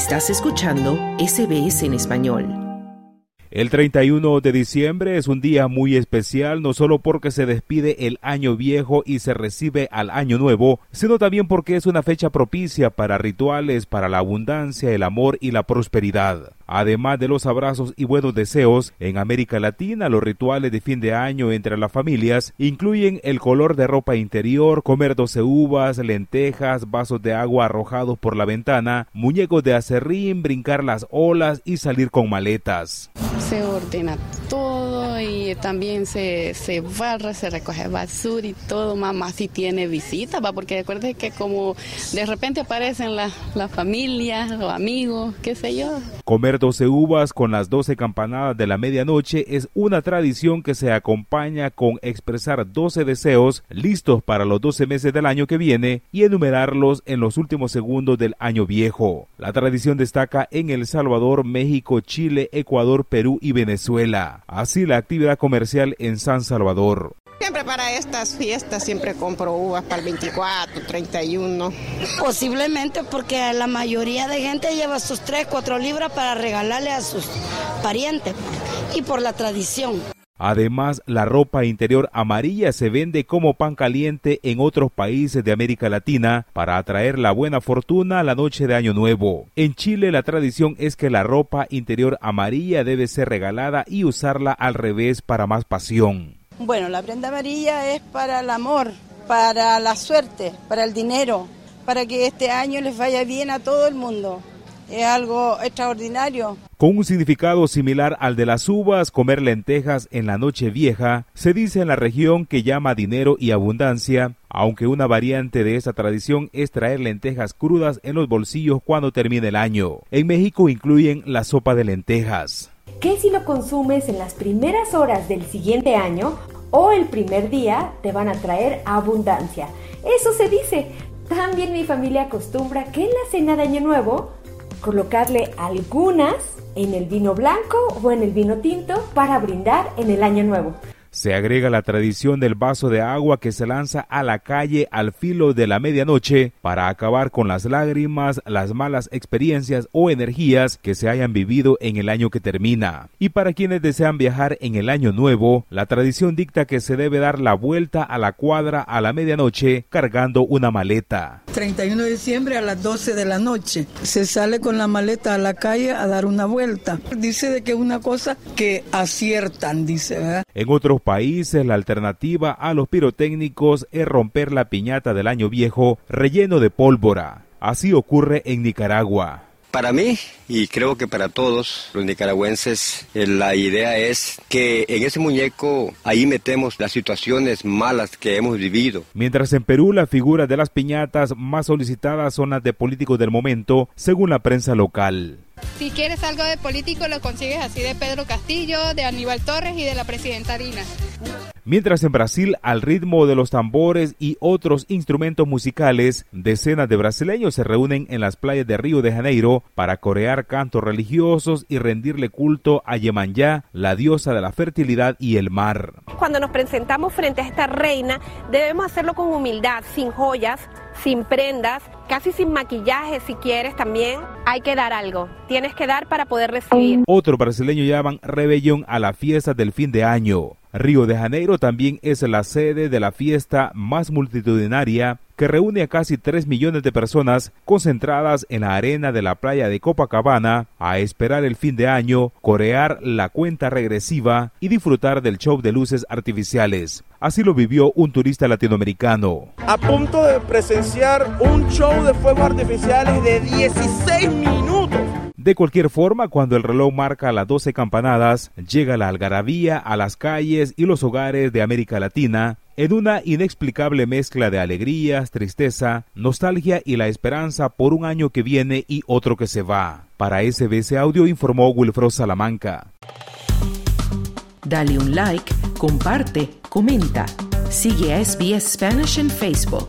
Estás escuchando SBS en español. El 31 de diciembre es un día muy especial, no solo porque se despide el año viejo y se recibe al año nuevo, sino también porque es una fecha propicia para rituales para la abundancia, el amor y la prosperidad. Además de los abrazos y buenos deseos, en América Latina los rituales de fin de año entre las familias incluyen el color de ropa interior, comer 12 uvas, lentejas, vasos de agua arrojados por la ventana, muñecos de acerrín, brincar las olas y salir con maletas. Se ordena todo y también se, se barra, se recoge basura y todo, mamá si tiene visitas, va, porque recuerde que como de repente aparecen las la familias o amigos, qué sé yo. Comer 12 uvas con las 12 campanadas de la medianoche es una tradición que se acompaña con expresar 12 deseos listos para los 12 meses del año que viene y enumerarlos en los últimos segundos del año viejo. La tradición destaca en El Salvador, México, Chile, Ecuador, Perú y Venezuela. Así la actividad comercial en San Salvador. Siempre para estas fiestas siempre compro uvas para el 24, 31. Posiblemente porque la mayoría de gente lleva sus 3, 4 libras para regalarle a sus parientes y por la tradición. Además, la ropa interior amarilla se vende como pan caliente en otros países de América Latina para atraer la buena fortuna a la noche de Año Nuevo. En Chile la tradición es que la ropa interior amarilla debe ser regalada y usarla al revés para más pasión. Bueno, la prenda amarilla es para el amor, para la suerte, para el dinero, para que este año les vaya bien a todo el mundo es algo extraordinario. Con un significado similar al de las uvas, comer lentejas en la noche vieja, se dice en la región que llama dinero y abundancia, aunque una variante de esa tradición es traer lentejas crudas en los bolsillos cuando termine el año. En México incluyen la sopa de lentejas. ¿Qué si lo consumes en las primeras horas del siguiente año o el primer día te van a traer abundancia? Eso se dice. También mi familia acostumbra que en la cena de Año Nuevo colocarle algunas en el vino blanco o en el vino tinto para brindar en el año nuevo. Se agrega la tradición del vaso de agua que se lanza a la calle al filo de la medianoche para acabar con las lágrimas, las malas experiencias o energías que se hayan vivido en el año que termina. Y para quienes desean viajar en el año nuevo, la tradición dicta que se debe dar la vuelta a la cuadra a la medianoche cargando una maleta. 31 de diciembre a las 12 de la noche. Se sale con la maleta a la calle a dar una vuelta. Dice de que es una cosa que aciertan, dice. En otros países la alternativa a los pirotécnicos es romper la piñata del año viejo relleno de pólvora. Así ocurre en Nicaragua. Para mí, y creo que para todos los nicaragüenses, eh, la idea es que en ese muñeco ahí metemos las situaciones malas que hemos vivido. Mientras en Perú las figuras de las piñatas más solicitadas son las de políticos del momento, según la prensa local. Si quieres algo de político lo consigues así de Pedro Castillo, de Aníbal Torres y de la presidenta Dina. Mientras en Brasil, al ritmo de los tambores y otros instrumentos musicales, decenas de brasileños se reúnen en las playas de Río de Janeiro para corear cantos religiosos y rendirle culto a Yemanjá, la diosa de la fertilidad y el mar. Cuando nos presentamos frente a esta reina, debemos hacerlo con humildad, sin joyas, sin prendas, casi sin maquillaje si quieres también. Hay que dar algo, tienes que dar para poder recibir. Otro brasileño llaman rebelión a la fiesta del fin de año. Río de Janeiro también es la sede de la fiesta más multitudinaria que reúne a casi 3 millones de personas concentradas en la arena de la playa de Copacabana a esperar el fin de año, corear la cuenta regresiva y disfrutar del show de luces artificiales. Así lo vivió un turista latinoamericano. A punto de presenciar un show de fuegos artificiales de 16 minutos de cualquier forma, cuando el reloj marca las 12 campanadas, llega la algarabía a las calles y los hogares de América Latina en una inexplicable mezcla de alegrías, tristeza, nostalgia y la esperanza por un año que viene y otro que se va. Para SBS Audio informó Wilfro Salamanca. Dale un like, comparte, comenta. Sigue a SBS Spanish en Facebook.